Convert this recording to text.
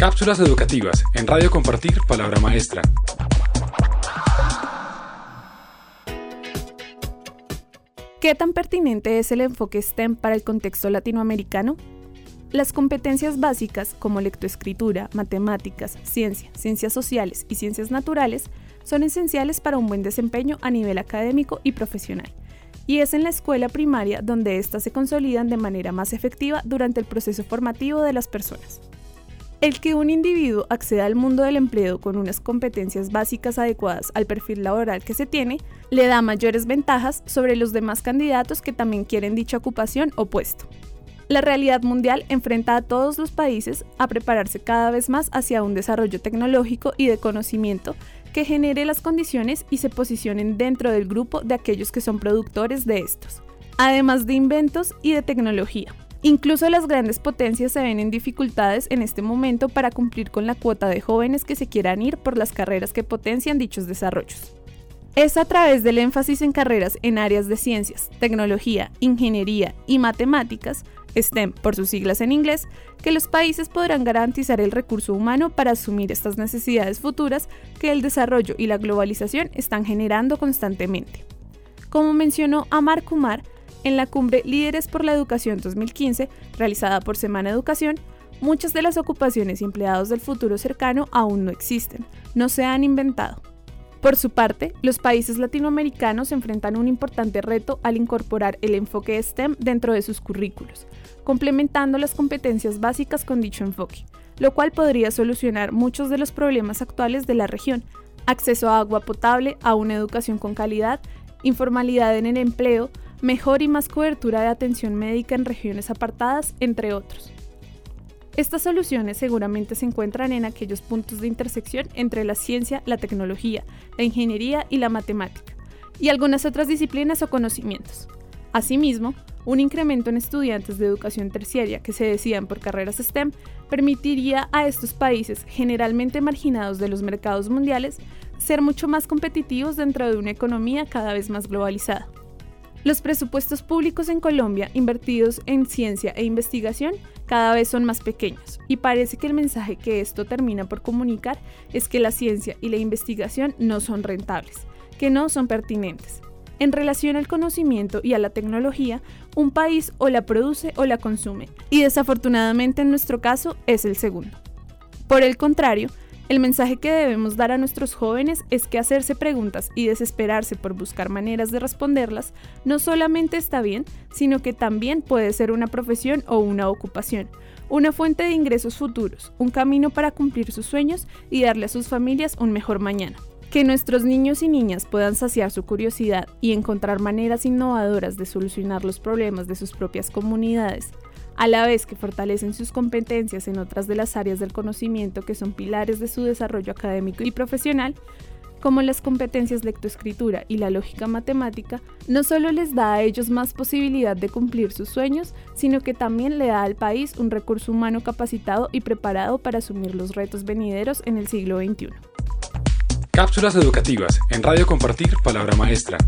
Cápsulas educativas en Radio Compartir Palabra Maestra. ¿Qué tan pertinente es el enfoque STEM para el contexto latinoamericano? Las competencias básicas como lectoescritura, matemáticas, ciencia, ciencias sociales y ciencias naturales son esenciales para un buen desempeño a nivel académico y profesional. Y es en la escuela primaria donde éstas se consolidan de manera más efectiva durante el proceso formativo de las personas. El que un individuo acceda al mundo del empleo con unas competencias básicas adecuadas al perfil laboral que se tiene, le da mayores ventajas sobre los demás candidatos que también quieren dicha ocupación o puesto. La realidad mundial enfrenta a todos los países a prepararse cada vez más hacia un desarrollo tecnológico y de conocimiento que genere las condiciones y se posicionen dentro del grupo de aquellos que son productores de estos, además de inventos y de tecnología. Incluso las grandes potencias se ven en dificultades en este momento para cumplir con la cuota de jóvenes que se quieran ir por las carreras que potencian dichos desarrollos. Es a través del énfasis en carreras en áreas de ciencias, tecnología, ingeniería y matemáticas, STEM por sus siglas en inglés, que los países podrán garantizar el recurso humano para asumir estas necesidades futuras que el desarrollo y la globalización están generando constantemente. Como mencionó Amar Kumar, en la cumbre Líderes por la Educación 2015, realizada por Semana Educación, muchas de las ocupaciones y empleados del futuro cercano aún no existen, no se han inventado. Por su parte, los países latinoamericanos enfrentan un importante reto al incorporar el enfoque STEM dentro de sus currículos, complementando las competencias básicas con dicho enfoque, lo cual podría solucionar muchos de los problemas actuales de la región, acceso a agua potable, a una educación con calidad, informalidad en el empleo, mejor y más cobertura de atención médica en regiones apartadas, entre otros. Estas soluciones seguramente se encuentran en aquellos puntos de intersección entre la ciencia, la tecnología, la ingeniería y la matemática, y algunas otras disciplinas o conocimientos. Asimismo, un incremento en estudiantes de educación terciaria que se decidan por carreras STEM permitiría a estos países, generalmente marginados de los mercados mundiales, ser mucho más competitivos dentro de una economía cada vez más globalizada. Los presupuestos públicos en Colombia invertidos en ciencia e investigación cada vez son más pequeños y parece que el mensaje que esto termina por comunicar es que la ciencia y la investigación no son rentables, que no son pertinentes. En relación al conocimiento y a la tecnología, un país o la produce o la consume, y desafortunadamente en nuestro caso es el segundo. Por el contrario, el mensaje que debemos dar a nuestros jóvenes es que hacerse preguntas y desesperarse por buscar maneras de responderlas no solamente está bien, sino que también puede ser una profesión o una ocupación, una fuente de ingresos futuros, un camino para cumplir sus sueños y darle a sus familias un mejor mañana. Que nuestros niños y niñas puedan saciar su curiosidad y encontrar maneras innovadoras de solucionar los problemas de sus propias comunidades a la vez que fortalecen sus competencias en otras de las áreas del conocimiento que son pilares de su desarrollo académico y profesional, como las competencias lectoescritura y la lógica matemática, no solo les da a ellos más posibilidad de cumplir sus sueños, sino que también le da al país un recurso humano capacitado y preparado para asumir los retos venideros en el siglo XXI. Cápsulas educativas en Radio Compartir Palabra Maestra.